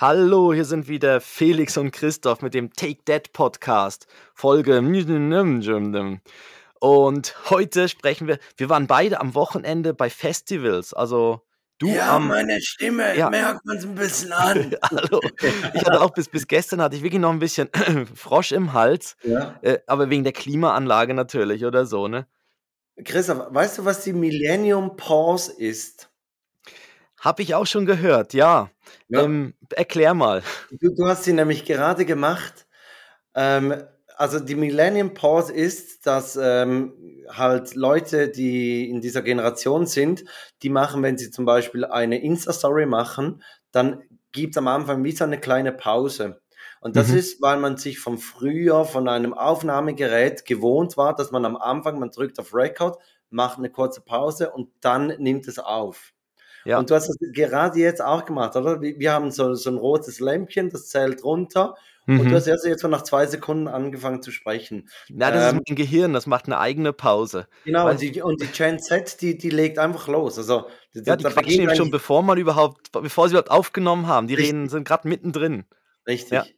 Hallo, hier sind wieder Felix und Christoph mit dem Take That Podcast, Folge. Und heute sprechen wir, wir waren beide am Wochenende bei Festivals, also du Ja, am, meine Stimme ja, merkt man's 'n bisschen an. hallo. Ich hatte auch bis, bis gestern hatte ich wirklich noch ein bisschen Frosch im Hals, Ja. äh, aber wegen der Klimaanlage natürlich oder so, ne? Christoph, weißt du, was die Millennium Pause ist? Habe ich auch schon gehört, ja. Ja. Ähm, erklär mal. Du du hast sie nämlich gerade gemacht. Ähm, also die Millennium Pause ist, dass, ähm, halt Leute, die in dieser Generation sind, die machen, wenn sie zum Beispiel eine Insta-Story machen, dann gibt's am Anfang wie so 'ne kleine Pause. Und das Mhm. ist, weil man sich vom früher von einem Aufnahmegerät gewohnt war, dass man am Anfang man drückt auf Record, macht 'ne kurze Pause und dann nimmt es auf. Ja. Und du hast das gerade jetzt auch gemacht, oder? Wi wir haben so so 'n rotes Lämpchen, das zählt runter und du Mhm. hast erst jetzt so nach 2 Sekunden angefangen zu sprechen. Na, das ist Ähm mein Gehirn, das macht 'ne eigene Pause. Genau, und die und die Gen Z, die die legt einfach los. Also, d Ja, die quatschen nämlich schon, bevor man überhaupt bevor sie überhaupt aufgenommen haben. Die reden Richtig. sind grad mittendrin. Ja. Richtig.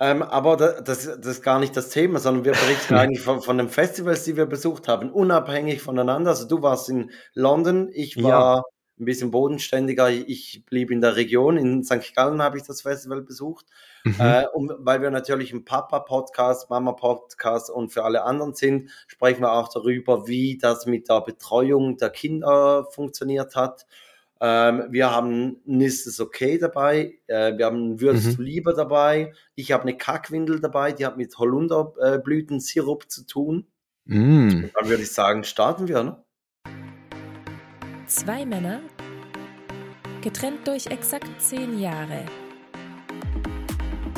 Ähm, aber da das das ist gar nicht das Thema, sondern wir berichten eigentlich von von den Festivals, die wir besucht haben, unabhängig voneinander. Also, du warst in London, ich Ja. war 'n bisschen bodenständiger. Ich blieb in der Region. In St. Gallen habe ich das Festival besucht. Mhm. Äh, und weil wir natürlich 'n Papa-Podcast, Mama-Podcast und für alle anderen sind, sprechen wir auch darüber, wie das mit der Betreuung der Kinder funktioniert hat. Ähm, wir haben 'n „Ist okay“ dabei, äh, wir haben „Würdest Mhm. du lieber“ dabei. Ich habe 'ne Kackwindel dabei, die hat mit Holunder äh, zu tun. Mm. Dann würde ich sagen, starten wir, ne? Zwei Männer, getrennt durch exakt 10 Jahre.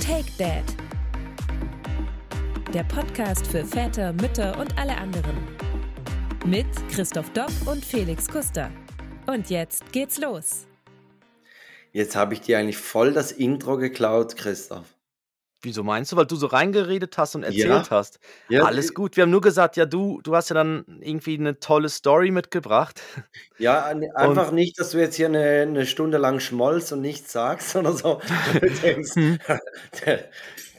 Take That. Der Podcast für Väter, Mütter und alle anderen. Mit Christoph Dopp und Felix Kuster. Und jetzt geht's los. Jetzt habe ich dir eigentlich voll das Intro geklaut, Christoph. Wieso meinst du? Weil du so reingeredet hast und erzählt Ja. hast. Ja, Alles äh gut. Wir haben nur gesagt, ja, du du hast ja dann irgendwie 'ne tolle Story mitgebracht. Ja, ein Und einfach nicht, dass du jetzt hier 'ne 'ne Stunde lang schmollst und nichts sagst oder so. Du denkst, Mhm. der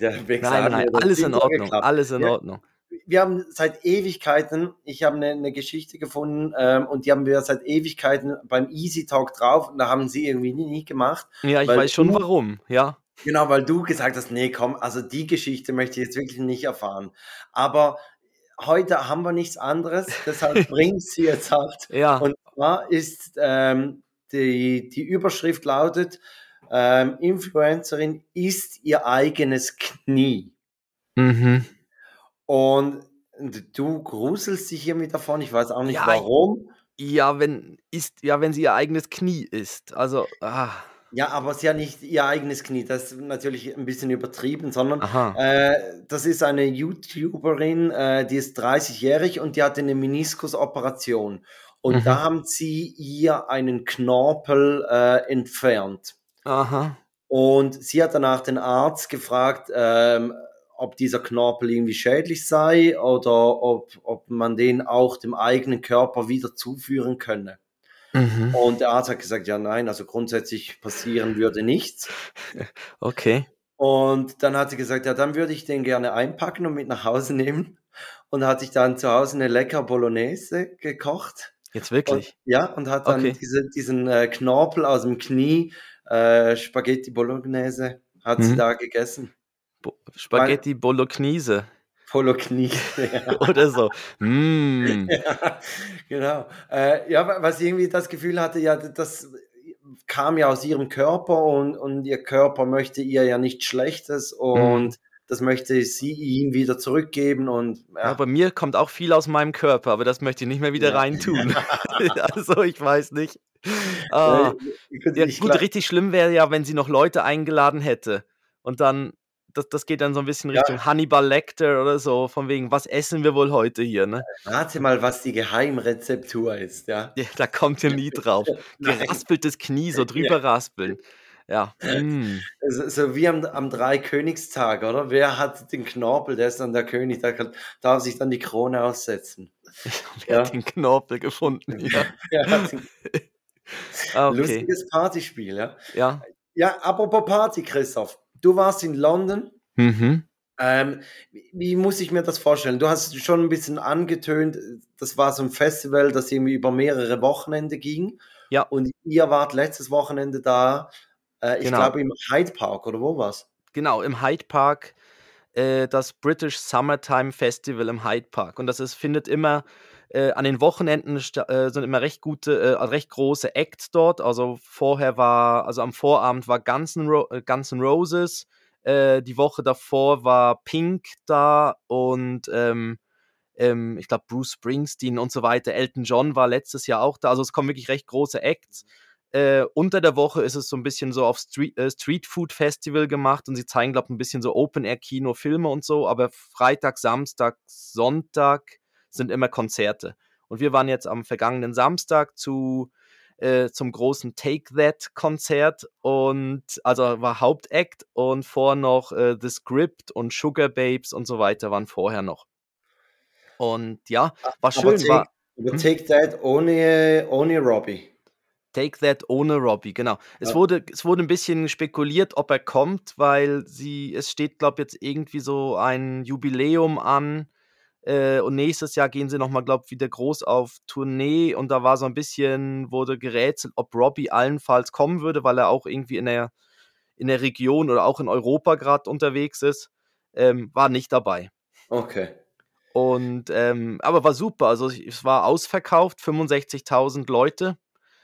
der Wichser Nein, hat nein, mir das alles in Ordnung, geklaut. alles in Ja, Ordnung. wir haben seit Ewigkeiten ich habe 'ne 'ne Geschichte gefunden, ähm, und die haben wir seit Ewigkeiten beim Easy Talk drauf und da haben sie irgendwie nie nie gemacht, Ja, ich weil weiß schon du warum, ja. Genau, weil du gesagt hast: „Ne, komm, also die Geschichte möchte ich jetzt wirklich nicht erfahren.“ Aber heute haben wir nichts anderes, deshalb bringe ich sie jetzt halt. Ja. Und zwar ist, ähm, die die Überschrift lautet, ähm: „Influencerin isst ihr eigenes Knie.“ Mhm. Und du gruselst dich irgendwie davon, ich weiß auch nicht Ja, warum. ja, wenn isst ja, wenn sie ihr eigenes Knie isst. Also, ah. Ja, aber ist ja nicht ihr eigenes Knie, das ist natürlich 'n bisschen übertrieben, sondern, äh, das ist eine YouTuberin, äh, die ist 30-jährig und die hatte 'ne Meniskusoperation. Und da Mhm. haben sie ihr einen Knorpel, äh, entfernt. Aha. Und sie hat danach den Arzt gefragt, ähm, ob dieser Knorpel irgendwie schädlich sei oder ob ob man den auch dem eigenen Körper wieder zuführen könne. Mhm. Und der Arzt hat gesagt: „Ja, nein, also grundsätzlich passieren würde nichts.“ Okay. Und dann hat sie gesagt: „Ja, dann würde ich den gerne einpacken und mit nach Hause nehmen.“ Und hat sich dann zu Hause 'ne lecker Bolognese gekocht. Jetzt Und wirklich? ja, und hat dann Okay. diese diesen, äh, Knorpel aus'm Knie, äh, Spaghetti Bolognese hat sie Mhm. da gegessen. Bo Spaghetti Bolognese Ja. oder so. Mm. Ja, genau. Äh, ja, wa weil sie irgendwie das Gefühl hatte, ja, das kam ja aus ihrem Körper und und ihr Körper möchte ihr ja nichts Schlechtes und das möchte sie ihm wieder zurückgeben und Ja, ja. bei mir kommt auch viel aus meinem Körper, aber das möchte ich nicht mehr wieder Ja. reintun. Also, ich weiß nicht. Ah. ich Ja, nicht gut, richtig schlimm wäre ja, wenn sie noch Leute eingeladen hätte und dann das das geht dann so 'n bisschen Ja. Richtung Hannibal Lecter oder so, von wegen: „Was essen wir wohl heute hier“, ne? Rate mal, was die Geheimrezeptur ist, ja? Ja, da kommt ihr nie drauf. Geraspeltes Knie, so Ja. drüber raspeln. Ja, mm. So so wie am am Dreikönigstag, oder? Wer hat den Knorpel? Der ist dann der König, der kann darf sich dann die Krone aufsetzen. Wer Ja. hat den Knorpel gefunden, ja. Den Ah, okay. Lustiges Partyspiel, ja? Ja. Ja, apropos Party, Christoph. Du warst in London. Mhm. Ähm, wie- muss ich mir das vorstellen? Du hast schon ein bisschen angetönt, das war so ein Festival, das irgendwie über mehrere Wochenende ging. Ja. Und ihr wart letztes Wochenende da, äh, ich Genau. glaube im Hyde Park oder wo war's? Genau, im Hyde Park, äh, das British Summertime Festival im Hyde Park. Und das ist, findet immer äh, an den Wochenenden äh, sind immer recht gute, äh, recht große Acts dort. Also vorher war, also am Vorabend war Guns N' Ro äh, Guns N' Roses, äh, die Woche davor war Pink da und ähm, ähm, ich glaube Bruce Springsteen und so weiter. Elton John war letztes Jahr auch da. Also es kommen wirklich recht große Acts. Äh, unter der Woche ist es so ein bisschen so auf Street, äh, Street Food Festival gemacht und sie zeigen, glaube ich, ein bisschen so Open-Air-Kino, Filme und so, aber Freitag, Samstag, Sonntag sind immer Konzerte. Und wir waren jetzt am vergangenen Samstag zu, äh, zum großen Take That-Konzert und also war Hauptact und vor noch äh, The Script und Sugar Babes und so weiter waren vorher noch. Und ja, war Aber schön, Take, war Hm? Take That ohne, ohne Robbie. Take That ohne Robbie, genau. Es, Ja. wurde, es wurde ein bisschen spekuliert, ob er kommt, weil sie, es steht, glaube ich, jetzt irgendwie so ein Jubiläum an. Äh, und nächstes Jahr gehen sie nochmal, glaube ich, wieder groß auf Tournee. Und da war so ein bisschen, wurde gerätselt, ob Robbie allenfalls kommen würde, weil er auch irgendwie in der, in der Region oder auch in Europa gerade unterwegs ist. Ähm, war nicht dabei. Okay. Und, ähm, aber war super. Also es war ausverkauft, 65.000 Leute.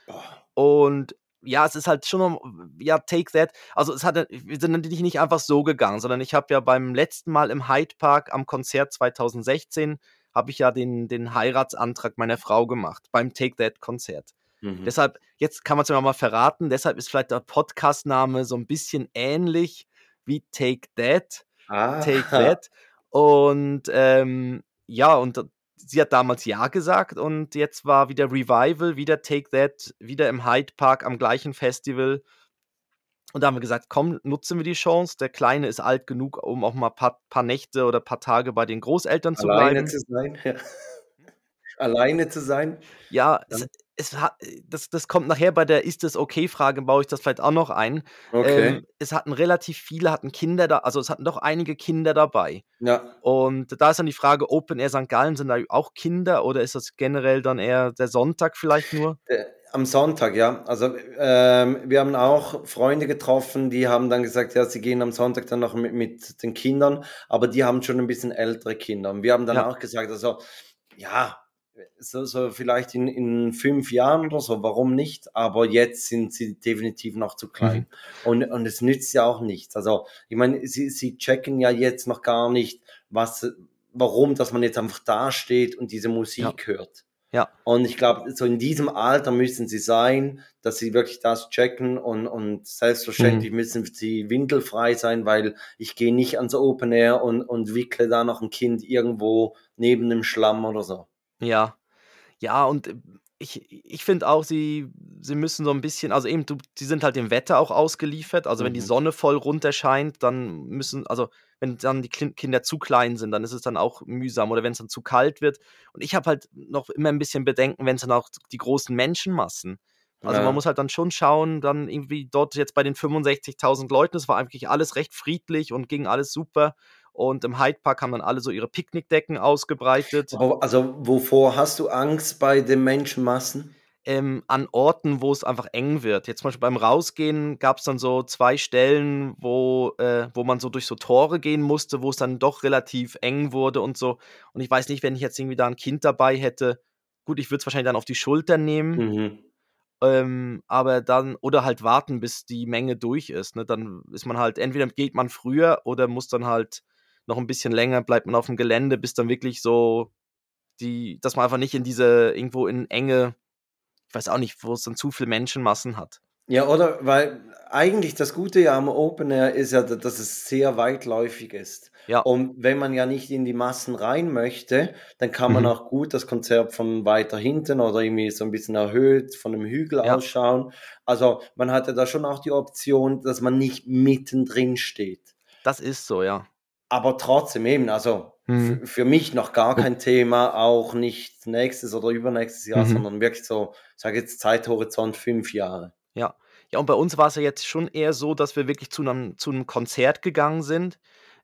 Boah. Und ja, es ist halt schon, ja, Take That. Also es hat, wir sind natürlich nicht einfach so gegangen, sondern ich habe ja beim letzten Mal im Hyde Park am Konzert 2016 habe ich ja den, den Heiratsantrag meiner Frau gemacht beim Take That Konzert. Mhm. Deshalb, jetzt kann man es mir mal verraten, deshalb ist vielleicht der Podcast-Name so ein bisschen ähnlich wie Take That. Ah. Take That. Und ähm, ja, und sie hat damals Ja gesagt und jetzt war wieder Revival, wieder Take That, wieder im Hyde Park am gleichen Festival. Und da haben wir gesagt, komm, nutzen wir die Chance. Der Kleine ist alt genug, um auch mal ein paar, paar Nächte oder paar Tage bei den Großeltern zu Alleine bleiben. zu sein. Ja. Alleine zu sein. Ja, Ja. es, es hat, das, das kommt nachher bei der Ist es okay-Frage, baue ich das vielleicht auch noch ein. Okay. Ähm, es hatten relativ viele, hatten Kinder da, also es hatten doch einige Kinder dabei. ja. Und da ist dann die Frage, Open Air St. Gallen, sind da auch Kinder oder ist das generell dann eher der Sonntag vielleicht nur? Äh, Am Sonntag, ja. Also ähm, wir haben auch Freunde getroffen, die haben dann gesagt, ja, sie gehen am Sonntag dann noch mit, mit den Kindern, aber die haben schon ein bisschen ältere Kinder. Und wir haben dann Ja. auch gesagt, also ja, so, so vielleicht in, in fünf Jahren oder so, warum nicht? Aber jetzt sind sie definitiv noch zu klein. Und, und es nützt ja auch nichts. Also ich meine, sie, sie checken ja jetzt noch gar nicht, was, warum, dass man jetzt einfach da steht und diese Musik hört. Ja. Und ich glaube, so in diesem Alter müssen sie sein, dass sie wirklich das checken und, und selbstverständlich Mhm. müssen sie windelfrei sein, weil ich gehe nicht ans Open Air und, und wickle da noch ein Kind irgendwo neben dem Schlamm oder so. Ja. Ja, und äh, ich, ich finde auch, sie, sie müssen so ein bisschen, also eben, du, sie sind halt dem Wetter auch ausgeliefert. Also wenn die Mhm. Sonne voll runterscheint, dann müssen, also wenn dann die Klin- Kinder zu klein sind, dann ist es dann auch mühsam oder wenn es dann zu kalt wird. Und ich habe halt noch immer ein bisschen Bedenken, wenn es dann auch die großen Menschenmassen. Also Ja. man muss halt dann schon schauen, dann irgendwie dort jetzt bei den 65.000 Leuten, es war eigentlich alles recht friedlich und ging alles super. Und im Hyde Park haben dann alle so ihre Picknickdecken ausgebreitet. Also wovor hast du Angst bei den Menschenmassen? ähm, an Orten, wo es einfach eng wird. Jetzt zum Beispiel beim Rausgehen gab es dann so zwei Stellen, wo, äh, wo man so durch so Tore gehen musste, wo es dann doch relativ eng wurde und so. Und ich weiß nicht, wenn ich jetzt irgendwie da ein Kind dabei hätte, gut, ich würde es wahrscheinlich dann auf die Schultern nehmen, Mhm. ähm, aber dann, oder halt warten, bis die Menge durch ist. Ne? Dann ist man halt, entweder geht man früher oder muss dann halt noch ein bisschen länger, bleibt man auf dem Gelände, bis dann wirklich so die, dass man einfach nicht in diese, irgendwo in enge, ich weiß auch nicht, wo es dann zu viele Menschenmassen hat. Ja, oder? Weil eigentlich das Gute ja am Open Air ist ja, dass es sehr weitläufig ist. Ja. Und wenn man ja nicht in die Massen rein möchte, dann kann man Mhm. auch gut das Konzert von weiter hinten oder irgendwie so ein bisschen erhöht von einem Hügel Ja. ausschauen. Also man hatte da schon auch die Option, dass man nicht mittendrin steht. Das ist so, ja. Aber trotzdem eben, also Mhm. für, mich noch gar kein Thema, auch nicht nächstes oder übernächstes Jahr, Mhm. sondern wirklich so, ich sage jetzt Zeithorizont fünf Jahre. Ja, Ja, und bei uns war es ja jetzt schon eher so, dass wir wirklich zu einem zu 'nem Konzert gegangen sind,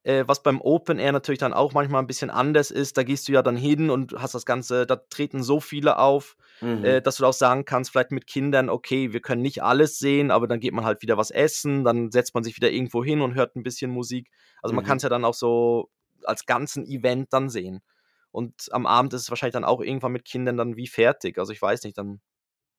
äh, was beim Open Air natürlich dann auch manchmal 'n bisschen anders ist. Da gehst du ja dann hin und hast das Ganze da treten so viele auf, äh, Mhm. dass du auch sagen kannst, vielleicht mit Kindern: „Okay, wir können nicht alles sehen“, aber dann geht man halt wieder was essen, dann setzt man sich wieder irgendwo hin und hört 'n bisschen Musik. Also, man Mhm. kann's ja dann auch so als ganzen Event dann sehen. Und am Abend ist es wahrscheinlich dann auch irgendwann mit Kindern dann wie fertig. Also, ich weiß nicht, dann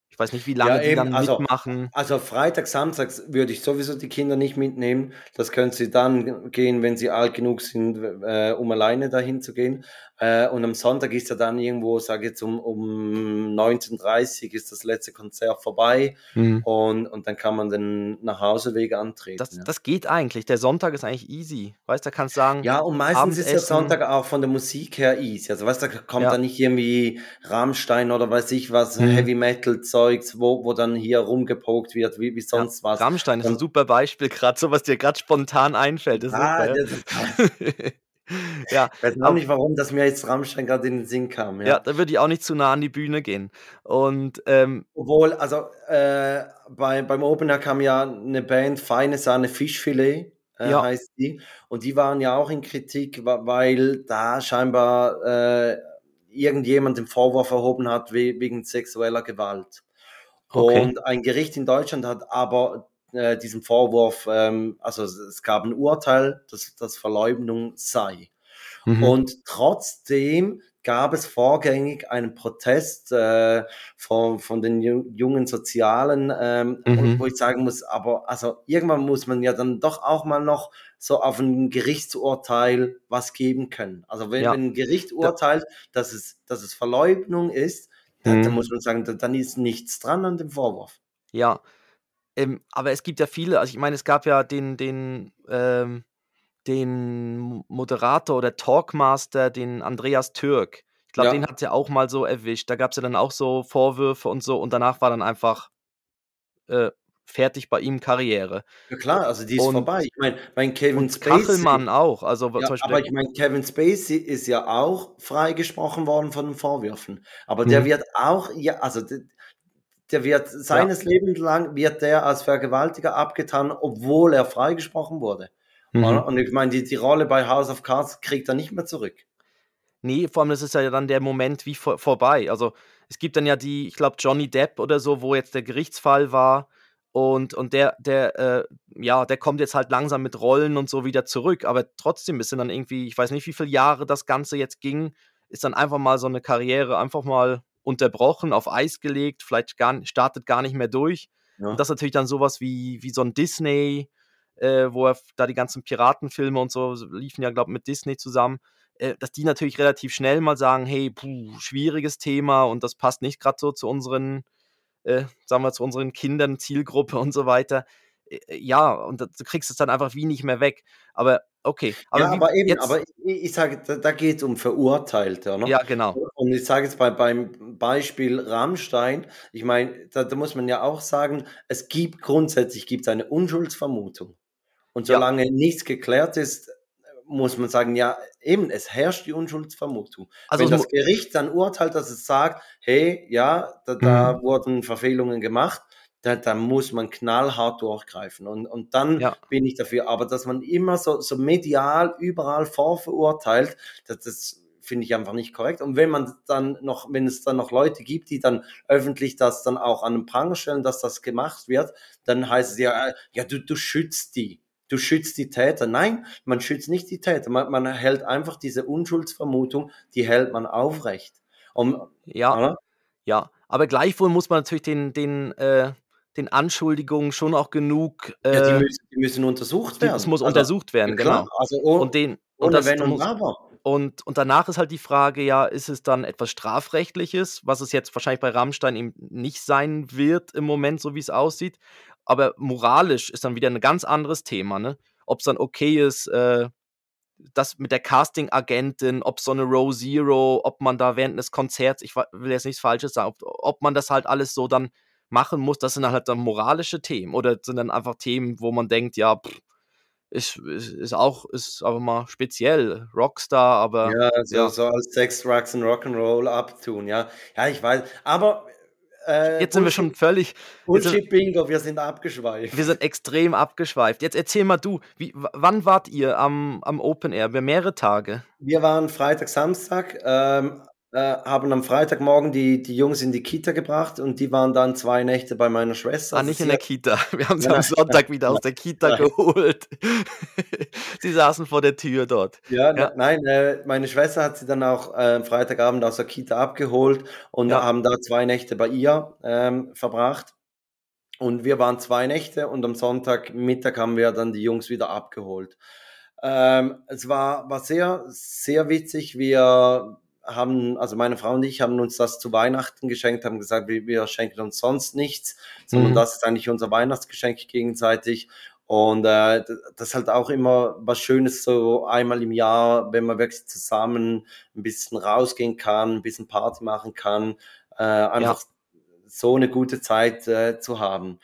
ich weiß nicht, wie Ja, lange die eben, dann also mitmachen. also freitags, samstags würde ich sowieso die Kinder nicht mitnehmen. Das können sie dann gehen, wenn sie alt genug sind, äh, um alleine dahin zu gehen. Äh, und am Sonntag ist ja dann irgendwo, sage ich jetzt, um um 19:30 ist das letzte Konzert vorbei Mhm. und und dann kann man den Nachhauseweg antreten, Das ja. das geht eigentlich. Der Sonntag ist eigentlich easy. Weißt, da kannst sagen, Ja, und meistens ist der Sonntag auch von der Musik her easy. Also, weißt du, da kommt Ja. dann nicht irgendwie Rammstein oder weiß ich was, Mhm. Heavy-Metal-Zeugs, wo wo dann hier rumgepokt wird wie wie Ja, sonst was. Rammstein ist 'n Und super Beispiel grad, so was dir grad spontan einfällt, ist Ah, super, ja. Ja, Ich weiß auch nicht, warum das mir jetzt Rammstein grad in den Sinn kam, Ja, ja. da würde ich auch nicht zu nah an die Bühne gehen. Und, ähm Obwohl, also, äh, bei beim Open Air kam ja 'ne Band, Feine Sahne Fischfilet, äh, Ja. heißt die. Und die waren ja auch in Kritik, weil da scheinbar, äh, irgendjemand den Vorwurf erhoben hat we wegen sexueller Gewalt. Okay. Und ein Gericht in Deutschland hat aber, äh, diesen Vorwurf, ähm also, es gab 'n Urteil, dass das Verleumdung sei. Mhm. Und trotzdem gab es vorgängig einen Protest, äh, von von den ju jungen Sozialen, ähm, wo Mhm. wo ich sagen muss, aber also, irgendwann muss man ja dann doch auch mal noch so auf 'n Gerichtsurteil was geben können. Also, wenn Ja. wenn 'n Gericht urteilt, dass es dass es Verleugnung ist, dann dann Mhm. muss man sagen, da dann ist nichts dran an dem Vorwurf. Ja, ähm, aber es gibt ja viele also, ich meine, es gab ja den den, ähm den Moderator oder Talkmaster, den Andreas Türk. Ich glaube, den Ja. hat's ja auch mal so erwischt. Da gab's ja dann auch so Vorwürfe und so und danach war dann einfach äh, fertig bei ihm Karriere. Ja klar, also, die ist Und vorbei. Ich meine, mein Kevin und Spacey Kachelmann auch. Also, ja, zum Beispiel aber der ich meine, Kevin Spacey ist ja auch freigesprochen worden von den Vorwürfen. Aber der Mhm. wird auch ja, also, der wird Ja. seines Lebens lang wird der als Vergewaltiger abgetan, obwohl er freigesprochen wurde? Mhm. Und ich meine, die die Rolle bei House of Cards kriegt er nicht mehr zurück. Ne, vor allem, das ist ja dann der Moment wie vor vorbei. Also, es gibt dann ja die ich glaube, Johnny Depp oder so, wo jetzt der Gerichtsfall war und und der der, äh ja, der kommt jetzt halt langsam mit Rollen und so wieder zurück. Aber trotzdem, sind dann irgendwie ich weiß nicht, wie viele Jahre das Ganze jetzt ging, ist dann einfach mal so 'ne Karriere einfach mal unterbrochen, auf Eis gelegt, vielleicht gar startet gar nicht mehr durch. Und Ja. das ist natürlich dann so was wie wie so 'n Disney, äh, wo er da die ganzen Piratenfilme und so liefen ja, glaube mit Disney zusammen, äh, dass die natürlich relativ schnell mal sagen: „Hey, puh, schwieriges Thema und das passt nicht grad so zu unseren äh, sagen wir, zu unseren Kindern, Zielgruppe und so weiter.“ Äh, ja, und du kriegst es dann einfach wie nicht mehr weg. Aber okay, Ja, aber wie aber eben, jetzt aber i ich sage, da da geht's um Verurteilte, oder? Ja, genau. Und ich sage jetzt bei beim Beispiel Rammstein, ich meine, da da muss man ja auch sagen, es gibt grundsätzlich gibt's eine Unschuldsvermutung. Und Ja. solange nichts geklärt ist, muss man sagen, ja, eben, es herrscht die Unschuldsvermutung. Also, Wenn es das Gericht dann urteilt, dass es sagt: „Hey, ja, da Mhm. da wurden Verfehlungen gemacht“, da da muss man knallhart durchgreifen. Und und dann Ja. bin ich dafür. Aber dass man immer so so medial überall vorverurteilt, das das finde ich einfach nicht korrekt. Und wenn man dann noch wenn es dann noch Leute gibt, die dann öffentlich das dann auch an den Pranger stellen, dass das gemacht wird, dann heißt es ja, äh: „Ja, du du schützt die. Du schützt die Täter.“ Nein, man schützt nicht die Täter. Man man hält einfach diese Unschuldsvermutung, die hält man aufrecht. Um Ja, oder? ja. Aber gleichwohl muss man natürlich den den äh, den Anschuldigungen schon auch genug, Ja, die äh müssen die müssen untersucht es werden. muss Also, untersucht ja werden, klar, genau. also o Und den und das Wenn und Aber. und und danach ist halt die Frage, ja, ist es dann etwas Strafrechtliches, was es jetzt wahrscheinlich bei Rammstein eben nicht sein wird im Moment, so wie's aussieht. Aber moralisch ist dann wieder 'n ganz anderes Thema, ne? Ob's dann okay ist, äh, das mit der Casting-Agentin, ob so 'ne Row Zero, ob man da während des Konzerts ich will jetzt nichts Falsches sagen, ob ob man das halt alles so dann machen muss, das sind halt dann moralische Themen oder sind dann einfach Themen, wo man denkt: „Ja, ist ist ist auch ist einfach mal speziell, Rockstar“, aber Ja, so ja. so als Sex, Drugs and Rock'n'Roll abtun, ja. Ja, ich weiß. Aber, Äh, Jetzt sind wir schon völlig jetzt sind Bullshit-Bingo, wir sind abgeschweift. wir sind extrem abgeschweift. Jetzt erzähl mal du, wie wann wart ihr am am Open Air? Über mehrere Tage? Wir waren Freitag, Samstag, ähm, äh, haben am Freitagmorgen die die Jungs in die Kita gebracht und die waren dann 2 Nächte bei meiner Schwester. Ah, Also nicht in der Kita. Wir haben sie nein, am Sonntag wieder aus der Kita geholt. Sie saßen vor der Tür dort. Ja, ne Ja, nein, äh, meine Schwester hat sie dann auch, äh, Freitagabend aus der Kita abgeholt und ja, haben da 2 Nächte bei ihr, ähm, verbracht. Und wir waren 2 Nächte und am Sonntagmittag haben wir dann die Jungs wieder abgeholt. Ähm, es war war sehr, sehr witzig. Wir haben also meine Frau und ich haben uns das zu Weihnachten geschenkt, haben gesagt, wir wir schenken uns sonst nichts, sondern mhm, das ist eigentlich unser Weihnachtsgeschenk gegenseitig. Und, äh, das ist halt auch immer was Schönes, so einmal im Jahr, wenn man wirklich zusammen 'n bisschen rausgehen kann, 'n bisschen Party machen kann, äh, einfach ja, so 'ne gute Zeit, äh, zu haben.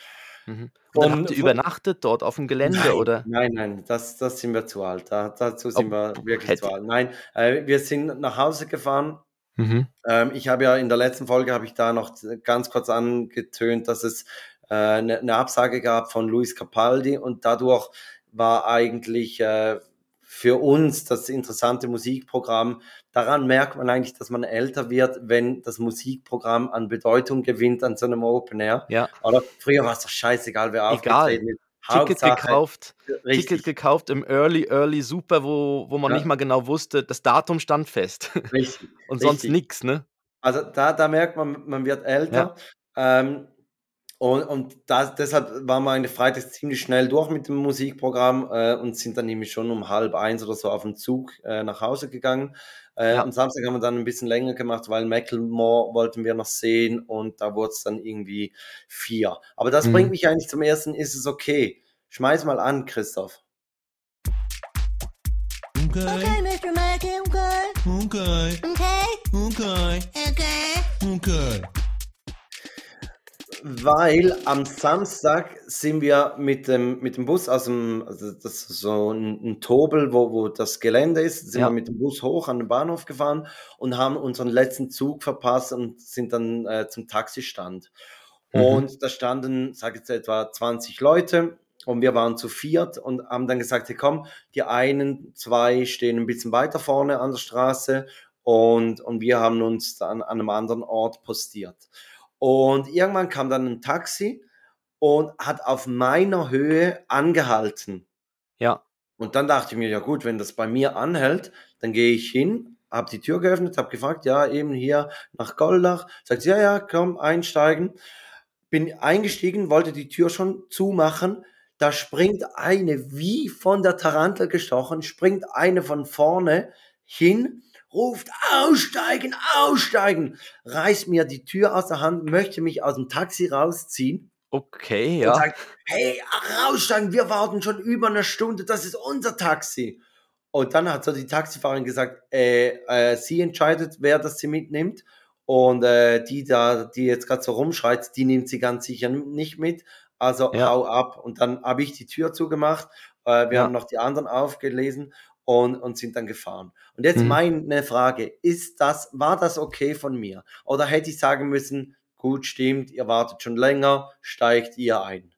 Mhm. Und dann habt ihr übernachtet dort auf'm Gelände, Nein, oder? nein, nein, das das sind wir zu alt. Da dazu Oh, sind wir b wirklich zu hätte alt. Nein, äh, wir sind nach Hause gefahren. mhm, Ähm, ich habe ja in der letzten Folge habe ich da noch ganz kurz angetönt, dass es, äh, 'ne 'ne Absage gab von Luis Capaldi und dadurch war eigentlich, äh, für uns das interessante Musikprogramm daran merkt man eigentlich, dass man älter wird, wenn das Musikprogramm an Bedeutung gewinnt an so 'nem Open Air, ja. oder? Früher war's doch scheißegal, wer Egal. aufgetreten ist. Ticket Hauptsache gekauft Ticket gekauft im Early, Early Super, wo wo man nicht ja, mal genau wusste das Datum stand fest richtig, und sonst nix, ne? Also, da da merkt man, man wird Ja, älter. Ähm, und und da deshalb waren wir eigentlich freitags ziemlich schnell durch mit dem Musikprogramm, äh, und sind dann nämlich schon um 12:30 oder so auf'm Zug, äh, nach Hause gegangen. Äh, ja, am Samstag haben wir dann 'n bisschen länger gemacht, weil Macklemore wollten wir noch sehen und da wurd's dann irgendwie 4. Aber das bringt mhm. mich eigentlich zum ersten „Ist es okay?“ Schmeiß mal an, Christoph. Okay, Okay, Mr. Mackey, okay. okay, Okay. okay, Okay. okay. Weil am Samstag sind wir mit dem mit dem Bus aus'm also, das ist so 'n 'n Tobel, wo wo das Gelände ist, sind wir Ja, mit dem Bus hoch an den Bahnhof gefahren und haben unseren letzten Zug verpasst und sind dann, äh, zum Taxistand. mhm, Und da standen, sage jetzt etwa 20 Leute und wir waren zu viert und haben dann gesagt: „Hey, komm, die einen 2 stehen 'n bisschen weiter vorne an der Straße und und wir haben uns dann an 'nem anderen Ort postiert.“ Und irgendwann kam dann 'n Taxi und hat auf meiner Höhe angehalten. ja, Und dann dachte ich mir: „Ja gut, wenn das bei mir anhält, dann gehe ich hin“, habe die Tür geöffnet, habe gefragt: „Ja, eben hier nach Goldach?“ Sagt sie: „Ja, ja, komm, einsteigen.“ Bin eingestiegen, wollte die Tür schon zumachen. Da springt eine wie von der Tarantel gestochen, springt eine von vorne hin, ruft: „Aussteigen, aussteigen!“ Reißt mir die Tür aus der Hand, möchte mich aus'm Taxi rausziehen okay, und ja, sagt: „Hey, raussteigen, wir warten schon über 'ne Stunde, das ist unser Taxi.“ Und dann hat so die Taxifahrerin gesagt: „Äh, äh, sie entscheidet, wer das sie mitnimmt und, äh, die da, die jetzt grad so rumschreit, die nimmt sie ganz sicher nicht mit. Also, ja, hau ab.“ Und dann habe ich die Tür zugemacht. Äh, wir haben ja, noch die anderen aufgelesen und und sind dann gefahren. Und jetzt mhm. meine Frage: Ist das war das okay von mir? Oder hätte ich sagen müssen: „Gut, stimmt, ihr wartet schon länger, steigt ihr ein?“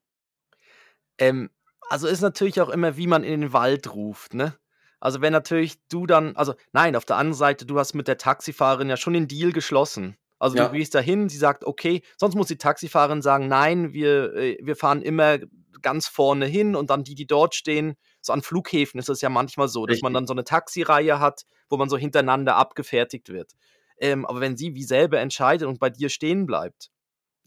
Ähm, also, ist natürlich auch immer, wie man in den Wald ruft, ne? Also, wenn natürlich du dann also, nein, auf der anderen Seite, du hast mit der Taxifahrerin ja schon den Deal geschlossen. Also, du Ja, gehst da hin, sie sagt: „Okay“ sonst muss die Taxifahrerin sagen: „Nein, wir äh, wir fahren immer ganz vorne hin“ und dann die, die dort stehen so an Flughäfen ist es ja manchmal so, dass man richtig. dann so 'ne Taxireihe hat, wo man so hintereinander abgefertigt wird. Ähm, aber wenn sie wie selber entscheidet und bei dir stehen bleibt,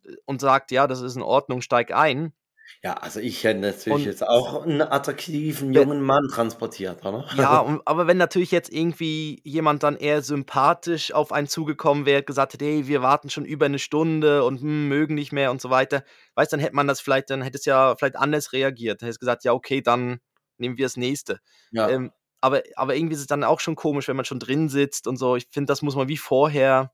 äh, und sagt: „Ja, das ist in Ordnung, steig ein“ Ja, also ich hätte natürlich und jetzt auch 'n attraktiven jungen Mann transportiert, oder? Ja, und aber wenn natürlich jetzt irgendwie jemand dann eher sympathisch auf einen zugekommen wäre, gesagt hätte: „Hey, wir warten schon über 'ne Stunde und, hm, mögen nicht mehr“ und so weiter. Weißt, dann hätte man das vielleicht dann hätte es ja vielleicht anders reagiert. Dann hättest gesagt: „Ja, okay, dann nehmen wir das Nächste.“ Ja. Ähm, aber aber irgendwie ist es dann auch schon komisch, wenn man schon drin sitzt und so. Ich finde, das muss man wie vorher,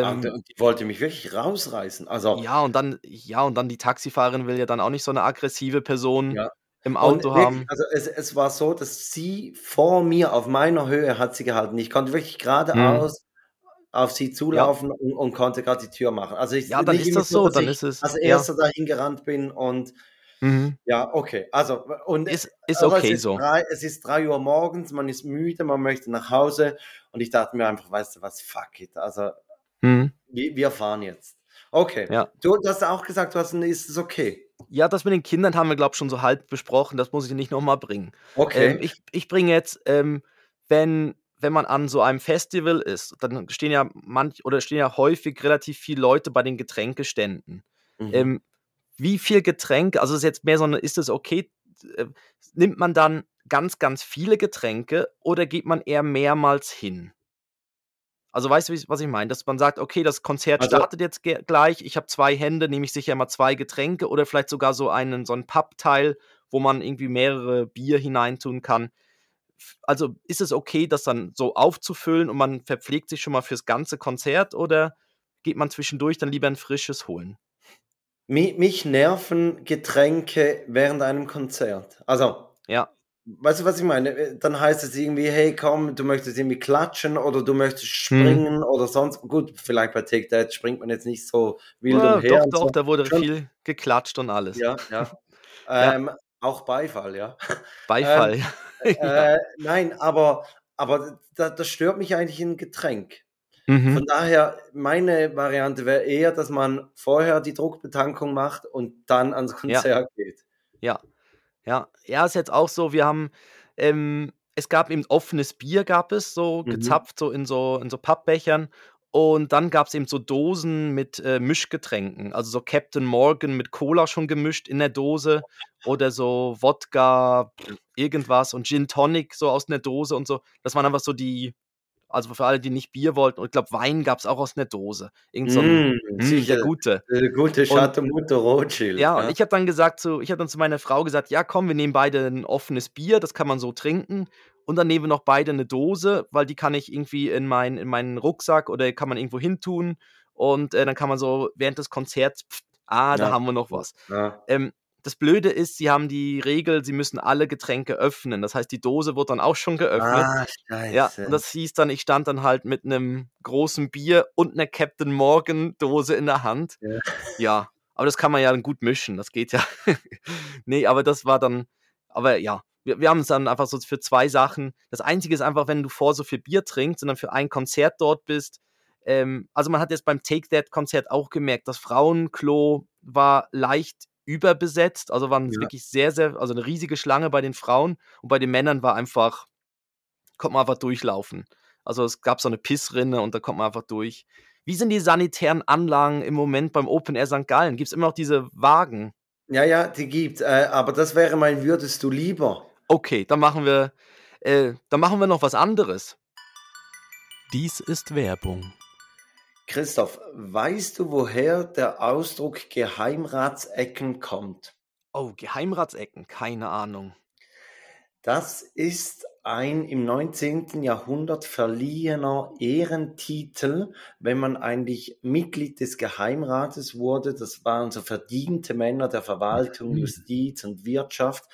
Ah, ähm und die wollte mich wirklich rausreißen. Also ja, und dann ja, und dann die Taxifahrerin will ja dann auch nicht so 'ne aggressive Person ja. im Auto wirklich, haben. also es es war so, dass sie vor mir auf meiner Höhe hat sie gehalten. Ich konnte wirklich Mhm. geradeaus auf sie zulaufen und, und konnte gerade die Tür machen. Also ich Ja, dann ist das so, dass dann ist es als ja. Erster dahin gerannt bin und Mhm. ja, okay. Also und Ist ist aber okay es ist so. drei, es ist drei Uhr morgens, man ist müde, man möchte nach Hause und ich dachte mir einfach, weißt du was, fuck it. Also Mhm. wir, wir fahren jetzt. Okay. Ja. Du, du hast auch gesagt, du hast, ist es okay. Ja, das mit den Kindern haben wir, glaube ich, schon so halb besprochen. Das muss ich nicht noch mal bringen. Okay. Ähm, ich ich bringe jetzt, ähm, wenn wenn man an so einem Festival ist, dann stehen ja manch oder stehen ja häufig relativ viele Leute bei den Getränkeständen. Mhm. Ähm, wie viel Getränke also, ist jetzt mehr so 'ne ist es okay, äh, nimmt man dann ganz, ganz viele Getränke oder geht man eher mehrmals hin? Also, weißt du, was ich meine? Dass man sagt: „Okay, das Konzert Also startet jetzt gleich. Ich habe 2 Hände, nehme ich sicher mal 2 Getränke“ oder vielleicht sogar so einen so 'n Pappteil, wo man irgendwie mehrere Bier hineintun kann. Also, ist es okay, das dann so aufzufüllen und man verpflegt sich schon mal fürs ganze Konzert oder geht man zwischendurch dann lieber 'n frisches holen? Mi mich nerven Getränke während einem Konzert. Also, Ja. weißt du, was ich meine? Dann heißt es irgendwie: „Hey, komm, du möchtest irgendwie klatschen oder du möchtest Mhm. springen oder sonst“ gut, vielleicht bei Take That springt man jetzt nicht so wild Ja, umher doch, und doch, so. da wurde Schon viel geklatscht und alles. Ja, ja. Ja. Ähm, auch Beifall, ja. Beifall, Ähm, ja. äh, nein, aber aber da das stört mich eigentlich 'n Getränk. Mhm. Von daher, meine Variante wäre eher, dass man vorher die Druckbetankung macht und dann ans Ja. Konzert geht. Ja. Ja. Ja, ist jetzt auch so, wir haben ähm, es gab eben offenes Bier gab es, so Mhm. gezapft, so in so in so Pappbechern. Und dann gab's eben so Dosen mit, äh, Mischgetränken, also so Captain Morgan mit Cola schon gemischt in der Dose oder so Wodka, irgendwas und Gin Tonic so aus 'ner Dose und so. Das waren einfach so die also für alle, die nicht Bier wollten und ich glaube, Wein gab's auch aus 'ner Dose. Irgend so 'n Mm, der sicher. gute. Der gute Und Chateau Rothschild, ja, und ja. ich habe dann gesagt zu ich habe dann zu meiner Frau gesagt: „Ja, komm, wir nehmen beide 'n offenes Bier, das kann man so trinken. Und dann nehmen wir noch beide 'ne Dose, weil die kann ich irgendwie in meinen in meinen Rucksack oder kann man irgendwo hintun. Und, äh, dann kann man so während des Konzerts pft, ah, da Ja. haben wir noch was.“ Ja. Ähm, das Blöde ist, sie haben die Regel, sie müssen alle Getränke öffnen. Das heißt, die Dose wurde dann auch schon geöffnet. Ah, Ja, Scheiße. und das hieß dann, ich stand dann halt mit 'nem großen Bier und 'ner Captain Morgan Dose in der Hand. Ja. Ja, aber das kann man ja dann gut mischen, das geht ja. Ne, aber das war dann aber ja, wir wir haben's dann einfach so für 2 Sachen das Einzige ist einfach, wenn du vorher so viel Bier trinkst und dann für ein Konzert dort bist ähm, also man hat jetzt beim Take That Konzert auch gemerkt, das Frauenklo war leicht überbesetzt, also waren Ja. wirklich sehr, sehr also 'ne riesige Schlange bei den Frauen und bei den Männern war einfach konnte man einfach durchlaufen. Also, es gab so 'ne Pissrinne und da konnte man einfach durch. Wie sind die sanitären Anlagen im Moment beim Open Air St. Gallen? Gibt's immer noch diese Wagen? Ja, ja, die gibt's, äh, aber das wäre mein „Würdest du lieber?“ Okay, dann machen wir äh, dann machen wir noch was anderes. Dies ist Werbung. Christoph, weißt du, woher der Ausdruck Geheimratsecken kommt? Oh, Geheimratsecken, keine Ahnung. Das ist ein im 19. Jahrhundert verliehener Ehrentitel, wenn man eigentlich Mitglied des Geheimrates wurde. Das waren so verdiente Männer der Verwaltung, Mhm. Justiz und Wirtschaft.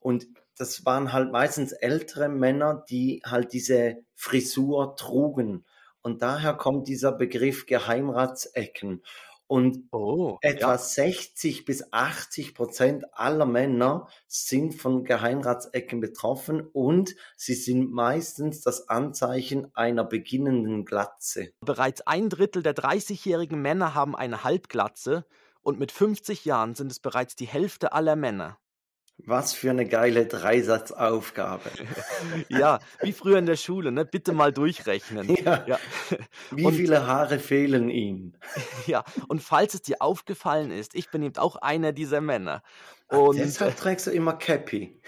Und das waren halt meistens ältere Männer, die halt diese Frisur trugen. Und daher kommt dieser Begriff Geheimratsecken. Und Oh, etwa ja. 60 bis 80% aller Männer sind von Geheimratsecken betroffen und sie sind meistens das Anzeichen einer beginnenden Glatze. Bereits 1/3 der 30-jährigen Männer haben eine Halbglatze und mit 50 Jahren sind es bereits die Hälfte aller Männer. Was für eine geile Dreisatzaufgabe. Ja, wie früher in der Schule, ne? Bitte mal durchrechnen. Ja. Ja. Wie Und viele Haare fehlen ihm? ja, und falls es dir aufgefallen ist, ich bin eben auch einer dieser Männer. Und deshalb trägst du immer Cappy.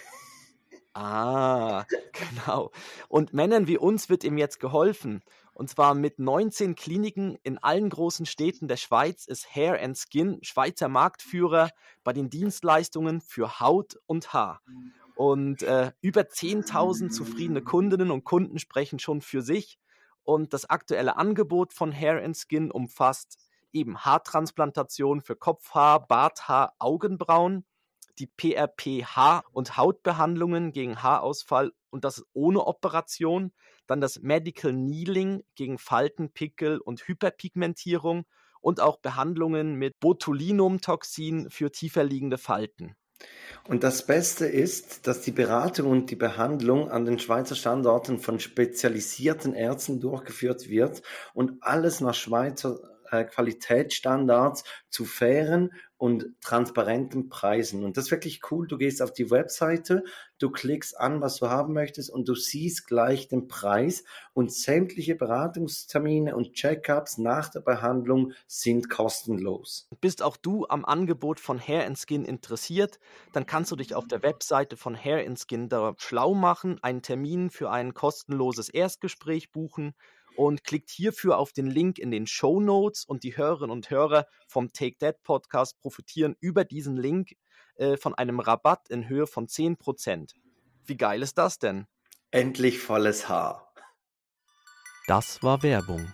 Ah, genau. Und Männern wie uns wird ihm jetzt geholfen. Und zwar mit 19 Kliniken in allen großen Städten der Schweiz ist Hair and Skin Schweizer Marktführer bei den Dienstleistungen für Haut und Haar. Und äh, über 10.000 zufriedene Kundinnen und Kunden sprechen schon für sich. Und das aktuelle Angebot von Hair and Skin umfasst eben Haartransplantation für Kopfhaar, Barthaar, Augenbrauen, die PRP Haar- und Hautbehandlungen gegen Haarausfall und das ohne Operation, dann das Medical Needling gegen Falten, Pickel und Hyperpigmentierung und auch Behandlungen mit Botulinumtoxin für tiefer liegende Falten. Und das Beste ist, dass die Beratung und die Behandlung an den Schweizer Standorten von spezialisierten Ärzten durchgeführt wird und alles nach Schweizer äh, Qualitätsstandards zu fairen und transparenten Preisen. Und das ist wirklich cool. Du gehst auf die Webseite, du klickst an, was du haben möchtest und du siehst gleich den Preis und sämtliche Beratungstermine und Checkups nach der Behandlung sind kostenlos. Bist auch du am Angebot von Hair Skin interessiert, dann kannst du dich auf der Webseite von Hair Skin schlau machen, einen Termin für ein kostenloses Erstgespräch buchen und klickt hierfür auf den Link in den Show Notes und die Hörerinnen und Hörer vom Take That Podcast profitieren über diesen Link äh, von einem Rabatt in Höhe von 10%. Wie geil ist das denn? Endlich volles Haar. Das war Werbung.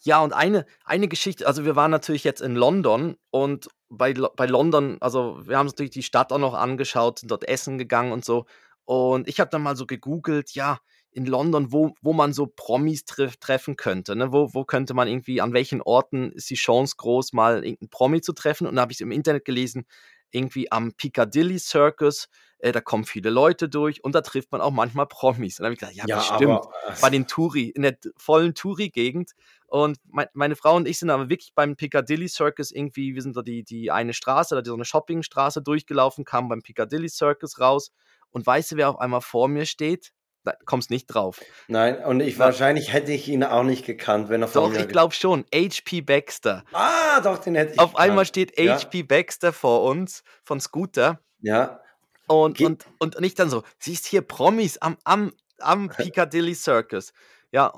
Ja, und eine, eine Geschichte, also wir waren natürlich jetzt in London und bei, bei London, also wir haben uns natürlich die Stadt auch noch angeschaut, sind dort essen gegangen und so. Und ich habe dann mal so gegoogelt, ja, in London, wo, wo man so Promis treff, treffen könnte. Ne? Wo, wo könnte man irgendwie, an welchen Orten ist die Chance groß, mal irgendeinen Promi zu treffen? Und da habe ich im Internet gelesen, irgendwie am Piccadilly Circus, äh, da kommen viele Leute durch und da trifft man auch manchmal Promis. Und da habe ich gedacht, ja, ja bestimmt, aber, äh, bei den Touri, in der vollen Touri-Gegend. Und mein, meine Frau und ich sind aber wirklich beim Piccadilly Circus irgendwie, wir sind da die, die eine Straße, da so eine Shoppingstraße durchgelaufen, kamen beim Piccadilly Circus raus und weißt du, wer auf einmal vor mir steht? Da kommst nicht drauf. Nein, und ich wahrscheinlich hätte ich ihn auch nicht gekannt, wenn er von Doch, ich glaube schon. HP Baxter. Ah, doch, den hätte ich Auf gekannt. einmal steht ja. HP Baxter vor uns von Scooter. Ja. Und, und, und nicht dann so, siehst hier Promis am, am, am Piccadilly Circus. Ja,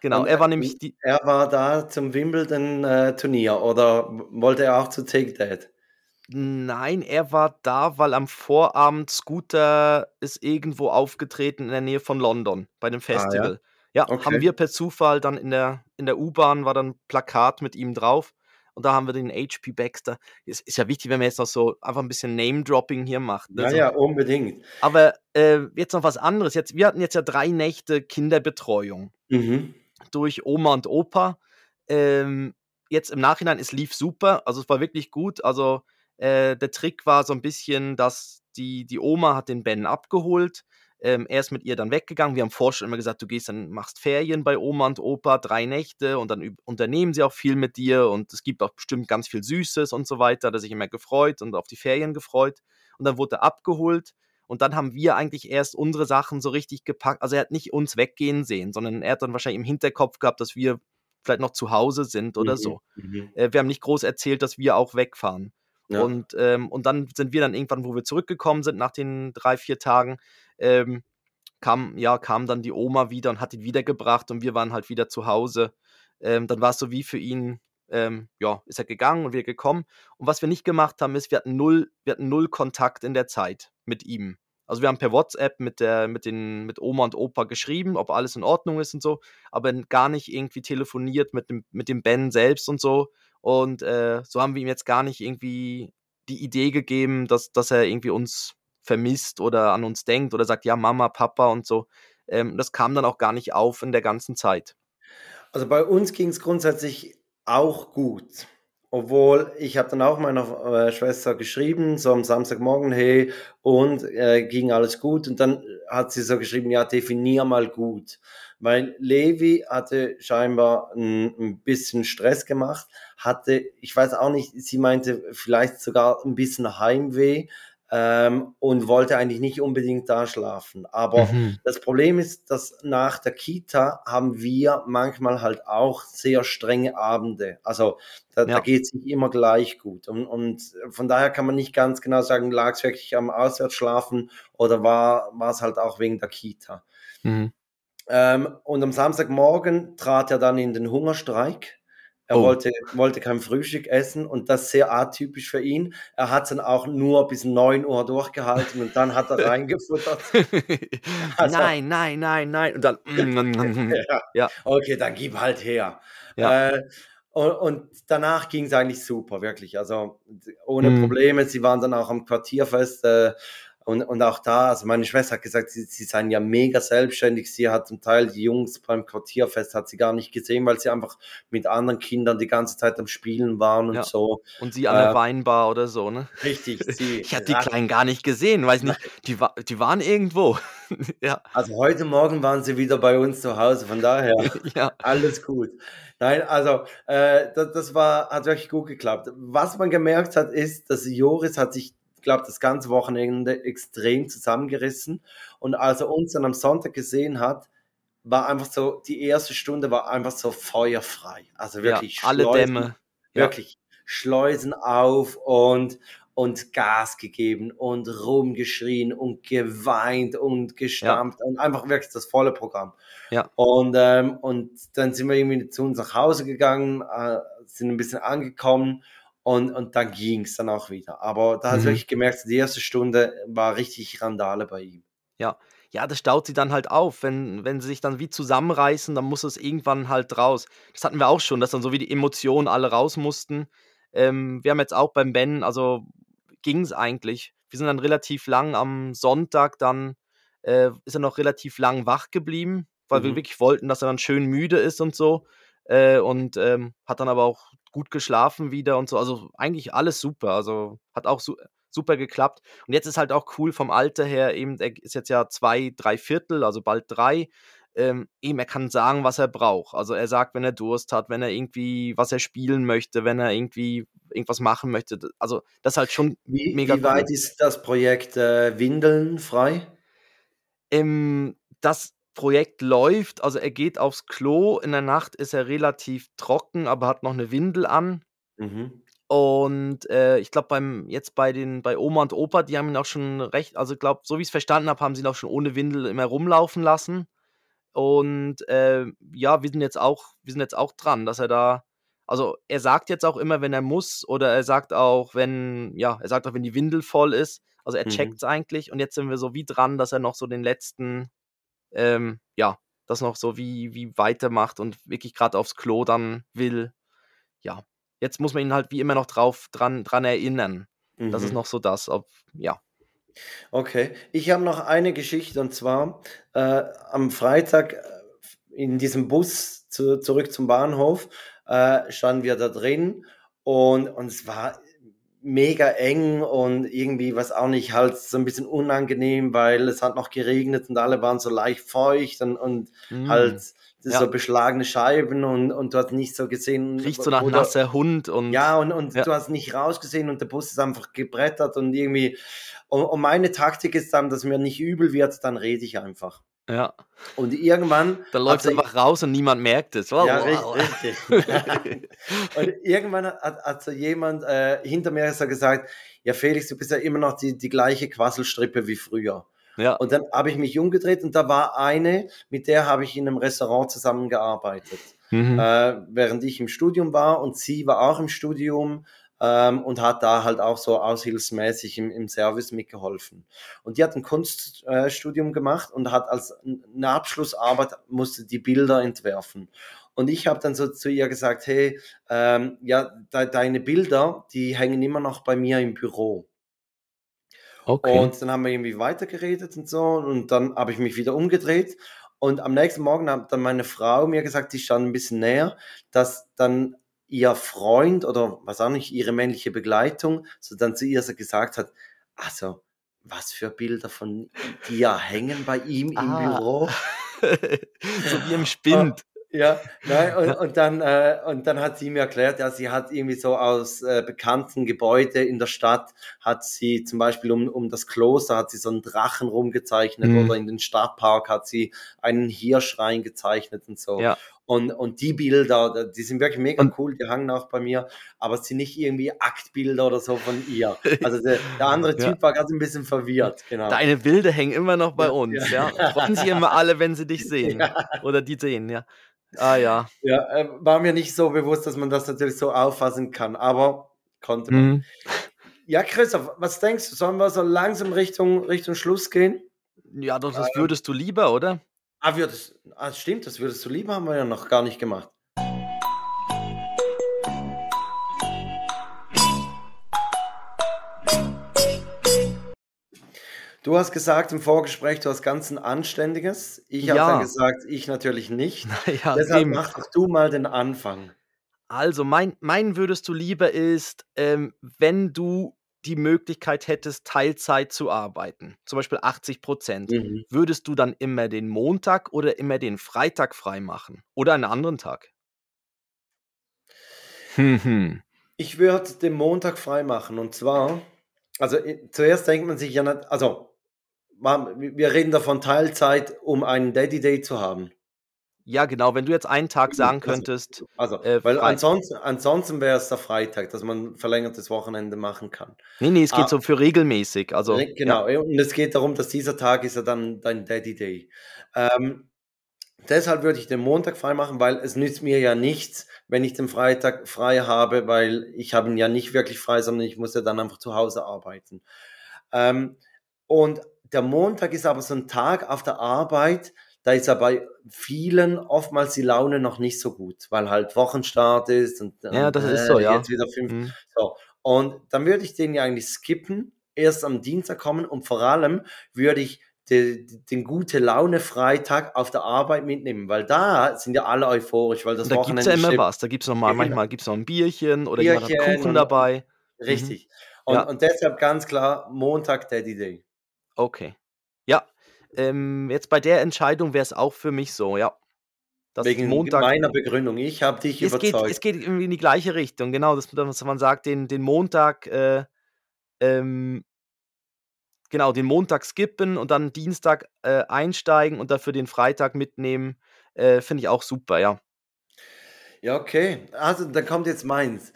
genau. Und er war nämlich die. Er war da zum Wimbledon-Turnier äh, oder wollte er auch zu Take That? Nein, er war da, weil am Vorabend Scooter ist irgendwo aufgetreten in der Nähe von London bei dem Ah, ja? Festival. Ja, haben wir per Zufall dann in der, in der U-Bahn war dann 'n Plakat mit ihm drauf und da haben wir den HP Baxter. Es ist ja wichtig, wenn man jetzt noch so einfach ein bisschen Name-Dropping hier macht, ne, Ja, ja, unbedingt. Aber, äh, jetzt noch was anderes. Jetzt wir hatten jetzt ja drei Nächte Kinderbetreuung Mhm. durch Oma und Opa. Ähm, jetzt im Nachhinein, es lief super, also es war wirklich gut. Also äh, der Trick war so ein bisschen, dass die, die Oma hat den Ben abgeholt. Ähm, er ist mit ihr dann weggegangen. Wir haben vorher schon immer gesagt, du gehst dann, machst Ferien bei Oma und Opa, drei Nächte und dann unternehmen sie auch viel mit dir und es gibt auch bestimmt ganz viel Süßes und so weiter. Hat er sich immer gefreut und auf die Ferien gefreut. Und dann wurde er abgeholt und dann haben wir eigentlich erst unsere Sachen so richtig gepackt. Also er hat nicht uns weggehen sehen, sondern er hat dann wahrscheinlich im Hinterkopf gehabt, dass wir vielleicht noch zu Hause sind oder mhm. so. Mhm. Äh, wir haben nicht groß erzählt, dass wir auch wegfahren. Ja. Und, ähm, und dann sind wir dann irgendwann, wo wir zurückgekommen sind nach den drei, vier Tagen, ähm, kam, ja, kam dann die Oma wieder und hat ihn wiedergebracht und wir waren halt wieder zu Hause. Ähm, dann war es so wie für ihn, ähm, ja, ist er gegangen und wir gekommen. Und was wir nicht gemacht haben, ist, wir hatten null, wir hatten null Kontakt in der Zeit mit ihm. Also wir haben per WhatsApp mit der, mit den, mit Oma und Opa geschrieben, ob alles in Ordnung ist und so, aber gar nicht irgendwie telefoniert mit dem, mit dem Ben selbst und so. Und äh, so haben wir ihm jetzt gar nicht irgendwie die Idee gegeben, dass, dass er irgendwie uns vermisst oder an uns denkt oder sagt, ja, Mama, Papa und so. Ähm, das kam dann auch gar nicht auf in der ganzen Zeit. Also bei uns ging es grundsätzlich auch gut. Obwohl, ich habe dann auch meiner äh, Schwester geschrieben, so am Samstagmorgen, hey, und äh, ging alles gut. Und dann hat sie so geschrieben, ja, definier mal gut. Weil Levi hatte scheinbar ein, ein bisschen Stress gemacht, hatte, ich weiß auch nicht, sie meinte vielleicht sogar ein bisschen Heimweh, ähm, und wollte eigentlich nicht unbedingt da schlafen. Aber mhm. das Problem ist, dass nach der Kita haben wir manchmal halt auch sehr strenge Abende. Also da, ja. da geht es nicht immer gleich gut. Und, und, von daher kann man nicht ganz genau sagen, lag es wirklich am Auswärtsschlafen oder war es halt auch wegen der Kita. Mhm. Ähm, und am Samstagmorgen trat er dann in den Hungerstreik. Er oh. wollte, wollte kein Frühstück essen und das sehr atypisch für ihn. Er hat dann auch nur bis 9 Uhr durchgehalten und dann hat er reingefuttert. also, nein, nein, nein, nein. Und dann. ja. ja. Okay, dann gib halt her. Ja. Äh, und, und, danach ging es eigentlich super, wirklich. Also ohne mhm. Probleme. Sie waren dann auch am Quartierfest. Äh, Und, und auch da, also meine Schwester hat gesagt, sie, sie seien ja mega selbstständig. Sie hat zum Teil die Jungs beim Quartierfest hat sie gar nicht gesehen, weil sie einfach mit anderen Kindern die ganze Zeit am Spielen waren und Ja. so. Und sie an der Äh, Weinbar oder so, ne? Richtig, sie. Ich hatte die Kleinen gar nicht gesehen, weiß nicht, die, die waren irgendwo. ja, Also heute Morgen waren sie wieder bei uns zu Hause, von daher ja, alles gut. Nein, also äh, das, das war, hat wirklich gut geklappt. Was man gemerkt hat, ist, dass Joris hat sich, glaube das ganze Wochenende extrem zusammengerissen. Und als er uns dann am Sonntag gesehen hat, war einfach so, die erste Stunde war einfach so feuerfrei. Also ja, wirklich alle Schleusen- Dämme. Ja, wirklich Schleusen auf und, und Gas gegeben und rumgeschrien und geweint und gestampft und einfach wirklich das volle Programm. Ja. Und, ähm, und dann sind wir irgendwie zu uns nach Hause gegangen, äh, sind ein bisschen angekommen und, und dann ging es dann auch wieder. Aber da hast du Mhm. wirklich gemerkt, die erste Stunde war richtig Randale bei ihm. ja, das staut sie dann halt auf. Wenn, wenn sie sich dann wie zusammenreißen, dann muss es irgendwann halt raus. Das hatten wir auch schon, dass dann so wie die Emotionen alle raus mussten. Ähm, wir haben jetzt auch beim Ben, also ging es eigentlich. Wir sind dann relativ lang am Sonntag, dann äh, ist er noch relativ lang wach geblieben, weil wir Mhm. wirklich wollten, dass er dann schön müde ist und so. Äh, und ähm, hat dann aber auch gut geschlafen wieder und so. Also eigentlich alles super. Also hat auch su super geklappt. Und jetzt ist halt auch cool vom Alter her, eben, er ist jetzt ja zwei, drei Viertel, also bald drei. Ähm, eben, er kann sagen, was er braucht. Also er sagt, wenn er Durst hat, wenn er irgendwie, was er spielen möchte, wenn er irgendwie irgendwas machen möchte. Also das ist halt schon Wie, mega wie weit cool. ist das Projekt äh, Windeln frei? Ähm, das Projekt läuft, also er geht aufs Klo, in der Nacht ist er relativ trocken, aber hat noch eine Windel an. Mhm. Und äh, ich glaube, beim jetzt bei den bei Oma und Opa, die haben ihn auch schon recht, also ich glaube, so wie ich es verstanden habe, haben sie ihn auch schon ohne Windel immer rumlaufen lassen. Und äh, ja, wir sind jetzt auch, wir sind jetzt auch dran, dass er da, also er sagt jetzt auch immer, wenn er muss, oder er sagt auch, wenn, ja, er sagt auch, wenn die Windel voll ist. Also er Mhm. checkt's eigentlich und jetzt sind wir so wie dran, dass er noch so den letzten, ähm, ja, das noch so wie, wie weitermacht und wirklich gerade aufs Klo dann will. Ja, jetzt muss man ihn halt wie immer noch drauf dran, dran erinnern. Das ist Mhm. noch so das, ob, ja. Okay, ich habe noch eine Geschichte und zwar äh, am Freitag äh, in diesem Bus zu, zurück zum Bahnhof äh, standen wir da drin und, und es war mega eng und irgendwie was auch nicht halt so ein bisschen unangenehm, weil es hat noch geregnet und alle waren so leicht feucht und, und Mm. halt Ja. so beschlagene Scheiben und, und du hast nicht so gesehen, Riecht so nach wo der- nasser Hund und. ja, und, und Ja. du hast nicht rausgesehen und der Bus ist einfach gebrettert und irgendwie. Und, und meine Taktik ist dann, dass mir nicht übel wird, dann rede ich einfach. Ja. Und irgendwann. Dann läuft es einfach raus und niemand merkt es. Wow, Ja, wow. richtig. richtig. und irgendwann hat, hat so jemand äh, hinter mir so gesagt: Ja, Felix, du bist ja immer noch die, die gleiche Quasselstrippe wie früher. ja. Und dann habe ich mich umgedreht und da war eine, mit der habe ich in einem Restaurant zusammengearbeitet Mhm. äh, während ich im Studium war und sie war auch im Studium ähm, und hat da halt auch so aushilfsmäßig im, im Service mitgeholfen. Und die hat ein Kunststudium äh, gemacht und hat als eine Abschlussarbeit musste die Bilder entwerfen. Und ich habe dann so zu ihr gesagt, hey, ähm, ja, de deine Bilder, die hängen immer noch bei mir im Büro. okay. Und dann haben wir irgendwie weitergeredet und so. Und dann habe ich mich wieder umgedreht. Und am nächsten Morgen hat dann meine Frau mir gesagt, die stand ein bisschen näher, dass dann ihr Freund oder was auch nicht, ihre männliche Begleitung, so dann zu ihr so gesagt hat, also, was für Bilder von dir hängen bei ihm im Ah. Büro? so wie im Spind. Ja, nein, und, und, dann, äh, und dann hat sie mir erklärt, ja, sie hat irgendwie so aus äh, bekannten Gebäuden in der Stadt, hat sie zum Beispiel um, um das Kloster, hat sie so einen Drachen rumgezeichnet Mhm. oder in den Stadtpark hat sie einen Hirsch reingezeichnet und so. Ja. Und, und die Bilder, die sind wirklich mega cool, die hangen auch bei mir, aber es sind nicht irgendwie Aktbilder oder so von ihr. Also der, der andere Ja. Typ war gerade ein bisschen verwirrt, genau. Deine Bilder hängen immer noch bei Ja, uns, ja. ja. Freuen sich immer alle, wenn sie dich sehen. Oder die sehen, ja. Ah ja. Ja, äh, war mir nicht so bewusst, dass man das natürlich so auffassen kann, aber konnte man. Mhm. Ja, Christoph, was denkst du? Sollen wir so langsam Richtung, Richtung Schluss gehen? Ja, doch, das würdest du lieber, oder? Ah, würdest, ah, stimmt, das würdest du lieber, haben wir ja noch gar nicht gemacht. Du hast gesagt im Vorgespräch, du hast ganz ein anständiges. Ich habe dann Ja. gesagt, ich natürlich nicht. Na ja, Deshalb eben. mach doch du mal den Anfang. Also, mein mein würdest du lieber ist, ähm, wenn du die Möglichkeit hättest, Teilzeit zu arbeiten, zum Beispiel 80% Mhm. würdest du dann immer den Montag oder immer den Freitag freimachen oder einen anderen Tag? Mhm. Ich würde den Montag frei machen und zwar also, äh, zuerst denkt man sich ja nicht also, wir reden davon Teilzeit, um einen Daddy Day zu haben. Ja, genau, wenn du jetzt einen Tag sagen Also könntest, also, äh, weil ansonsten ansonsten wäre es der Freitag, dass man verlängertes Wochenende machen kann. Ne, ne, es geht Ah. so für regelmäßig, also genau, ja, und es geht darum, dass dieser Tag ist ja dann dein Daddy Day. Ähm, deshalb würde ich den Montag frei machen, weil es nützt mir ja nichts, wenn ich den Freitag frei habe, weil ich habe ihn ja nicht wirklich frei, sondern ich muss ja dann einfach zu Hause arbeiten. Ähm, und der Montag ist aber so ein Tag auf der Arbeit, da ist ja bei vielen oftmals die Laune noch nicht so gut, weil halt Wochenstart ist und Ja, das ist so, äh, ja. jetzt wieder 5 Mhm. so. Und dann würde ich den ja eigentlich skippen, erst am Dienstag kommen und vor allem würde ich de den Gute-Laune-Freitag auf der Arbeit mitnehmen, weil da sind ja alle euphorisch, weil das Und da gibt's ja Wochenende immer was. Da gibt's noch mal Ja, genau. manchmal gibt's noch 'n Bierchen oder jemand hat Bierchen Kuchen dabei. Mhm. richtig. Und Ja. und deshalb ganz klar Montag Daddy Day. Okay. Ähm, jetzt bei der Entscheidung wär's auch für mich so, ja. Dass Wegen Montag meiner Begründung. Ich habe dich Es geht überzeugt. es geht irgendwie in die gleiche Richtung, genau, dass dass man sagt, den den Montag, äh, ähm genau, den Montag skippen und dann Dienstag, äh, einsteigen und dafür den Freitag mitnehmen, äh, finde ich auch super, ja. Ja, okay. Also, dann kommt jetzt meins.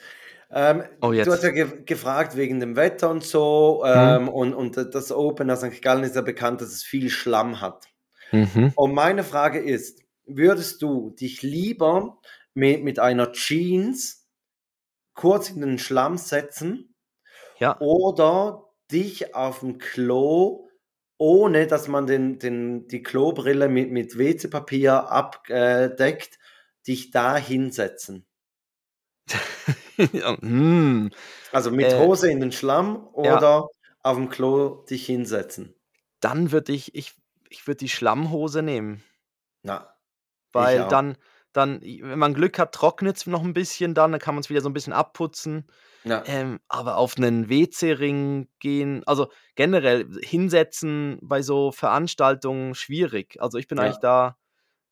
Ähm, Oh, du hast ja ge gefragt wegen dem Wetter und so, Mhm. ähm, und und d das Open aus St. Gallen ist ja bekannt, dass es viel Schlamm hat. Mhm. Und meine Frage ist, würdest du dich lieber mi mit einer Jeans kurz in den Schlamm setzen Ja. oder dich aufm Klo, ohne dass man den den die Klobrille mit mit WC-Papier abdeckt, dich da hinsetzen? Ja, hm. Also, mit Äh, Hose in den Schlamm ja. oder aufm Klo dich hinsetzen? Dann würde ich ich ich würde die Schlammhose nehmen. Ja, ich Weil dann dann wenn man Glück hat, trocknet's noch 'n bisschen dann, dann kann man's wieder so 'n bisschen abputzen. Ja. Ähm, aber auf 'nen WC-Ring gehen also, generell hinsetzen bei so Veranstaltungen schwierig. Also, ich bin eigentlich Ja. da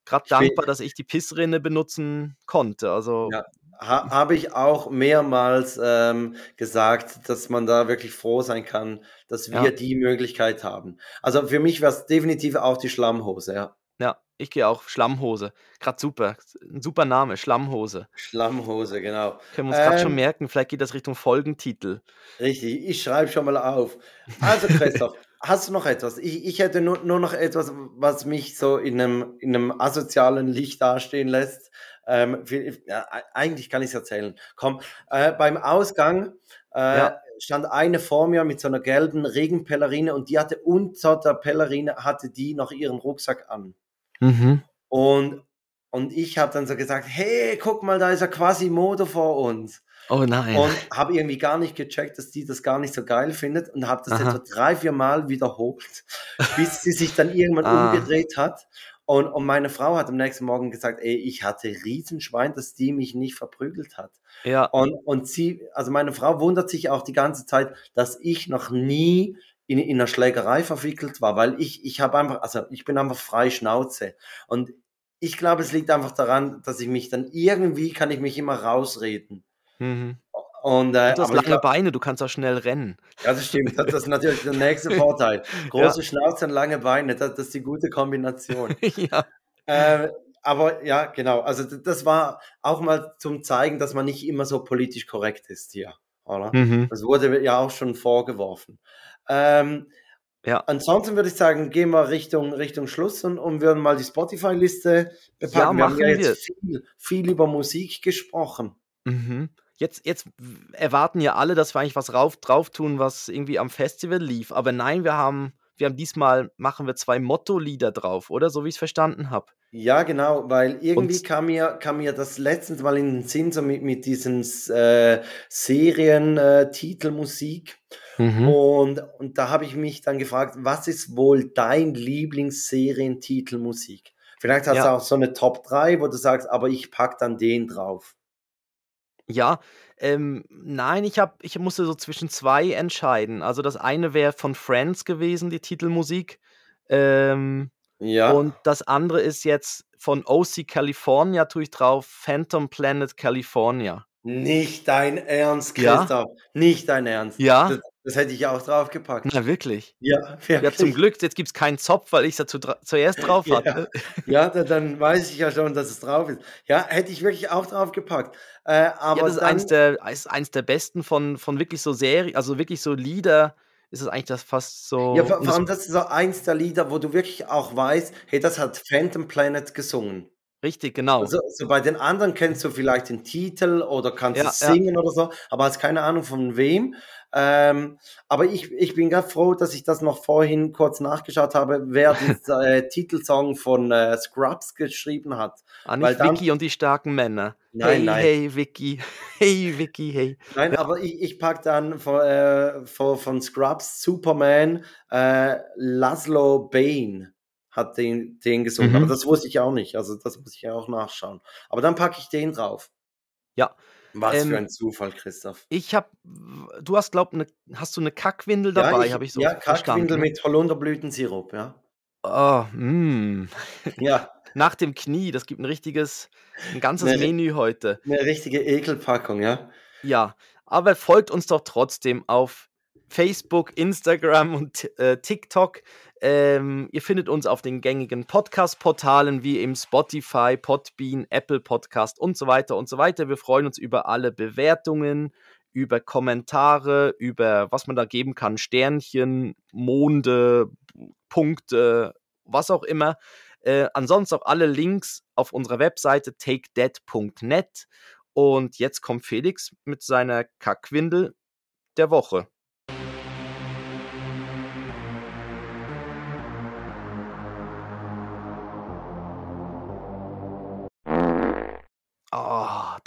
grad Ich fi dankbar, dass ich die Pissrinne benutzen konnte. Also Ja, ha habe ich auch mehrmals, ähm, gesagt, dass man da wirklich froh sein kann, dass wir Ja. die Möglichkeit haben. Also, für mich wär's definitiv auch die Schlammhose, ja. Ja, ich gehe auch Schlammhose. Grad super. 'N super Name, Schlammhose. Schlammhose, genau. Können wir uns schon Ähm merken, vielleicht geht das Richtung Folgentitel. Richtig, ich schreibe schon mal auf. Also, Christoph, hast du noch etwas? Ich ich hätte nur nur noch etwas, was mich so in 'nem in 'nem asozialen Licht dastehen lässt. Ähm, vi ja, ei eigentlich kann ich's erzählen. Komm, äh, beim Ausgang, äh, Ja. stand eine vor mir mit so 'ner gelben Regenpellerine und die hatte unter der Pellerine hatte die noch ihren Rucksack an. Mhm. Und und ich habe dann so gesagt: „Hey, guck mal, da ist ja Quasimodo vor uns.“ Oh nein. Und habe irgendwie gar nicht gecheckt, dass die das gar nicht so geil findet und habe das Aha. etwa 3, 4 Mal wiederholt, bis sie sich dann irgendwann Ah. umgedreht hat. Und und meine Frau hat am nächsten Morgen gesagt: „Ey, ich hatte Riesenschwein, dass die mich nicht verprügelt hat.“ Ja. Und und sie also, meine Frau wundert sich auch die ganze Zeit, dass ich noch nie in in 'ner Schlägerei verwickelt war, weil ich ich habe einfach also, ich bin einfach frei Schnauze. Und ich glaube, es liegt einfach daran, dass ich mich dann irgendwie kann ich mich immer rausreden. Mhm. Und, äh, Und du hast aber ich lange glau Beine, du kannst auch schnell rennen. Ja, das stimmt. Das das ist natürlich der nächste Vorteil. Ja. Große Schnauze und lange Beine, da das ist die gute Kombination. Ja. Äh, aber ja, genau. Also, das war auch mal zum Zeigen, dass man nicht immer so politisch korrekt ist hier, oder? Mhm. Das wurde ja auch schon vorgeworfen. Ähm, Ja. ansonsten würde ich sagen, gehen wir Richtung Richtung Schluss und und würden mal die Spotify-Liste Ja, bepacken. Wir haben ja jetzt viel viel über Musik gesprochen. Mhm. Jetzt jetzt erwarten ja alle, dass wir eigentlich was rauf drauf tun, was irgendwie am Festival lief. Aber nein, wir haben wir haben diesmal machen wir 2 Motto-Lieder drauf, oder? So wie ich's verstanden habe. Ja, genau, weil irgendwie Und kam mir kam mir das letztens mal in den Sinn, so mit mit diesen s äh, Serien äh. Mhm. Und und da habe ich mich dann gefragt: „Was ist wohl dein Lieblings-Serientitelmusik?“ Vielleicht hast du Ja. auch so 'ne Top 3, wo du sagst: „Aber ich packe dann den drauf.“ Ja, ähm, nein, ich habe ich musste so zwischen 2 entscheiden. Also, das eine wäre von Friends gewesen, die Titelmusik. Ähm, und Ja. das andere ist jetzt von OC California tue ich drauf, Phantom Planet California. Nicht dein Ernst, Ja. Christoph, nicht dein Ernst. Ja. Das das hätte ich auch draufgepackt. Na, wirklich? Ja, Ja, zum wirklich. Glück, jetzt gibt's keinen Zopf, weil ich's ja zu dra zuerst drauf Ja. hatte. Ja, da dann weiß ich ja schon, dass es drauf ist. Ja, hätte ich wirklich auch draufgepackt. Äh, Ja, aber das ist eins der ist eins der besten von von wirklich so Seri also, wirklich so Lieder ist es eigentlich das fast Ja, so vor und vor das allem das ist so eins der Lieder, wo du wirklich auch weißt: „Hey, das hat Phantom Planet gesungen.“ Richtig, genau. Also, so bei den anderen kennst du vielleicht den Titel oder kannst Ja, es ja. singen oder so, aber hast keine Ahnung von wem. Ähm, aber ich ich bin grad froh, dass ich das noch vorhin kurz nachgeschaut habe, wer den äh, Titelsong von, äh, Scrubs geschrieben hat, Ah, weil nicht dann Vicky und die starken Männer. Nein, Hey, nein. hey, Vicky. Hey, Vicky, hey. Nein, Ja. aber ich ich packe dann von äh, von von Scrubs Superman, äh, Laszlo Bane hat den den gesungen, aber Mhm. das wusste ich auch nicht. Also, das muss ich auch nachschauen. Aber dann packe ich den drauf. Ja, Was für ähm ein Zufall, Christoph. ich habe du hast glaube 'ne hast du 'ne Kackwindel Ja, dabei, habe ich so ja, Kackwindel verstanden, mit Holunderblütensirup, ja. Oh, mm. Ja. Nach dem Knie, das gibt 'n richtiges 'n ganzes 'Ne ri Menü heute. 'ne richtige Ekelpackung, ja. Ja, aber folgt uns doch trotzdem auf Facebook, Instagram und, äh, TikTok. Ähm, ihr findet uns auf den gängigen Podcast-Portalen wie eben Spotify, Podbean, Apple Podcast und so weiter und so weiter. Wir freuen uns über alle Bewertungen, über Kommentare, über was man da geben kann, Sternchen, Monde, Punkte, was auch immer. Äh, ansonsten auch alle Links auf unserer Webseite takedat.net. Und jetzt kommt Felix mit seiner Kackwindel der Woche.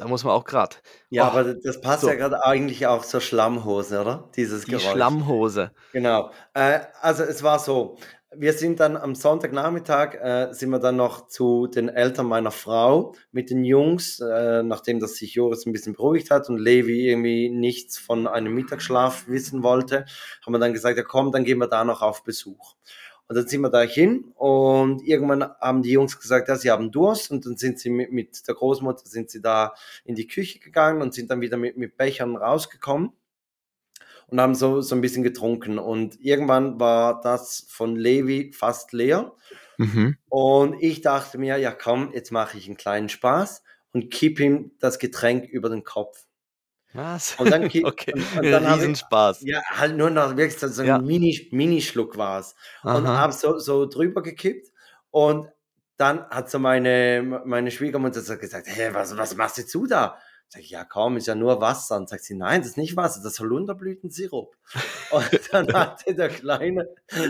Da muss man auch grad Ja, oh, aber das passt so. ja grad eigentlich auch zur Schlammhose, oder? Dieses Die Geräusch. Schlammhose. Genau. Äh, also, es war so, wir sind dann am Sonntagnachmittag, äh, sind wir dann noch zu den Eltern meiner Frau mit den Jungs, äh, nachdem dass sich Joris 'n bisschen beruhigt hat und Levi irgendwie nichts von einem Mittagsschlaf wissen wollte, haben wir dann gesagt: „Ja komm, dann gehen wir da noch auf Besuch.“ Und dann sind wir da hin und irgendwann haben die Jungs gesagt, ja, sie haben Durst und dann sind sie mit mit der Großmutter sind sie da in die Küche gegangen und sind dann wieder mit mit Bechern rausgekommen und haben so so 'n bisschen getrunken. Und irgendwann war das von Levi fast leer. Mhm. Und ich dachte mir: „Ja komm, jetzt mache ich 'n kleinen Spaß und kippe ihm das Getränk über den Kopf.“ Was? Und dann Okay, und und dann habe ich Riesenspaß. ja, halt nur noch wirklich so so 'n Ja. Mini Minischluck war's. Und Aha. habe so so drüber gekippt und dann hat so meine meine Schwiegermutter so gesagt: „Hey, was was machst du da?“ Sage ich: „Ja komm, ist ja nur Wasser.“ Und sagt sie: „Nein, das ist nicht Wasser, das ist Holunderblütensirup.“ Und dann hatte der Kleine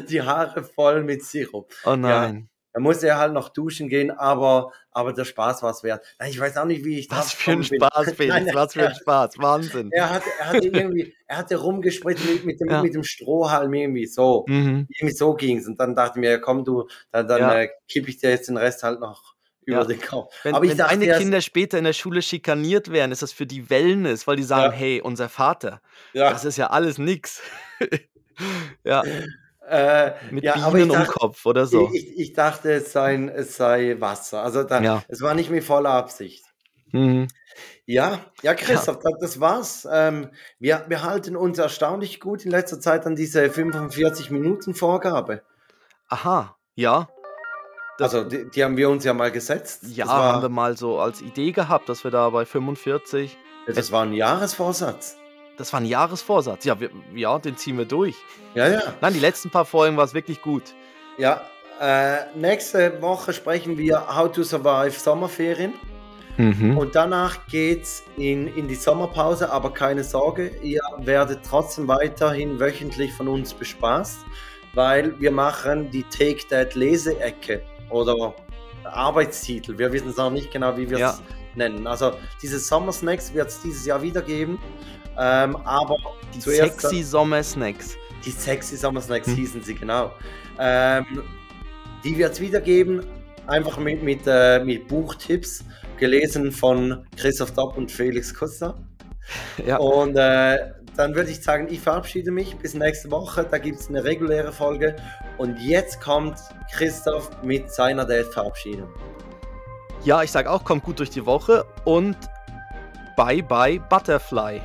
die Haare voll mit Sirup. Oh nein. Da musste er halt noch duschen gehen, aber aber der Spaß war's wert. Nein, ich weiß auch nicht, wie ich Was für 'n draufgekommen bin. Spaß, Nein, Felix, was für 'n er Spaß, Wahnsinn. er hatte er hatte irgendwie er hatte rumgespritzt mit mit dem Ja. mit dem Strohhalm irgendwie so. Mhm. Irgendwie so ging's. Und dann dachte ich mir: „Ja komm du, dann dann, Ja. äh, kippe ich dir jetzt den Rest halt noch über Ja. den Kopf.“ Wenn Aber ich wenn dachte deine Kinder später in der Schule schikaniert werden, ist das für die Wellness, weil die sagen: Ja. „Hey, unser Vater, Ja. das ist ja alles nix.“ Ja. Äh, Mit ja, Bienen um dachte Kopf oder so. ich ich dachte, es sei es sei Wasser. Also, da Ja. es war nicht mit voller Absicht. Mhm. Ja, ja, Ja. Christoph, da das war's. Ähm, wir wir halten uns erstaunlich gut in letzter Zeit an diese 45 Minuten Vorgabe. Aha, ja. Das Also, die die haben wir uns ja mal gesetzt. Ja, Das haben wir war mal so als Idee gehabt, dass wir da bei 45 Ja, das war 'n Jahresvorsatz. Das war 'n Jahresvorsatz. Ja, wir ja, den ziehen wir durch. Ja, ja. Nein, die letzten paar Folgen war's wirklich gut. Ja, äh, nächste Woche sprechen wir How to survive Sommerferien. Mhm. Und danach geht's in in die Sommerpause, aber keine Sorge, ihr werdet trotzdem weiterhin wöchentlich von uns bespaßt. weil wir machen die Take That Leseecke oder Arbeitstitel. Wir wissen es noch nicht genau, wie wir es Ja. nennen. Also diese Summer Snacks wird es dieses Jahr wieder geben. Ähm, aber Die zuerst sexy Sommersnacks. die sexy Summer Snacks Hm. hießen sie, genau. Ähm, die wird es wieder geben, einfach mit, mit, äh, mit Buchtipps, gelesen von Christoph Dopp und Felix Kuster. Ja. Und äh, dann würde ich sagen, ich verabschiede mich bis nächste Woche. Da gibt es eine reguläre Folge. Und jetzt kommt Christoph mit seiner Date-Verabschiedung. Ja, ich sag auch, kommt gut durch die Woche und bye bye Butterfly.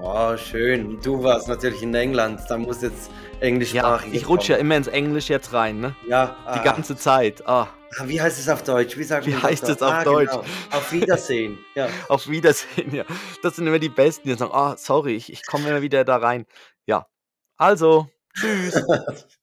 Oh, schön. Du warst natürlich in England. Da muss jetzt Ja, englischsprachig. ich rutsche ja immer ins Englisch jetzt rein, ne? Ja, Die ah. ganze Zeit. Ah, Ah, Wie heißt es auf Deutsch? Wie, sagt Wie heißt es auf Ah, Deutsch? Genau. Auf Wiedersehen. Ja. auf Wiedersehen, ja. Das sind immer die Besten, die sagen, ah, sorry, ich, ich komme immer wieder da rein. Ja. Also, tschüss.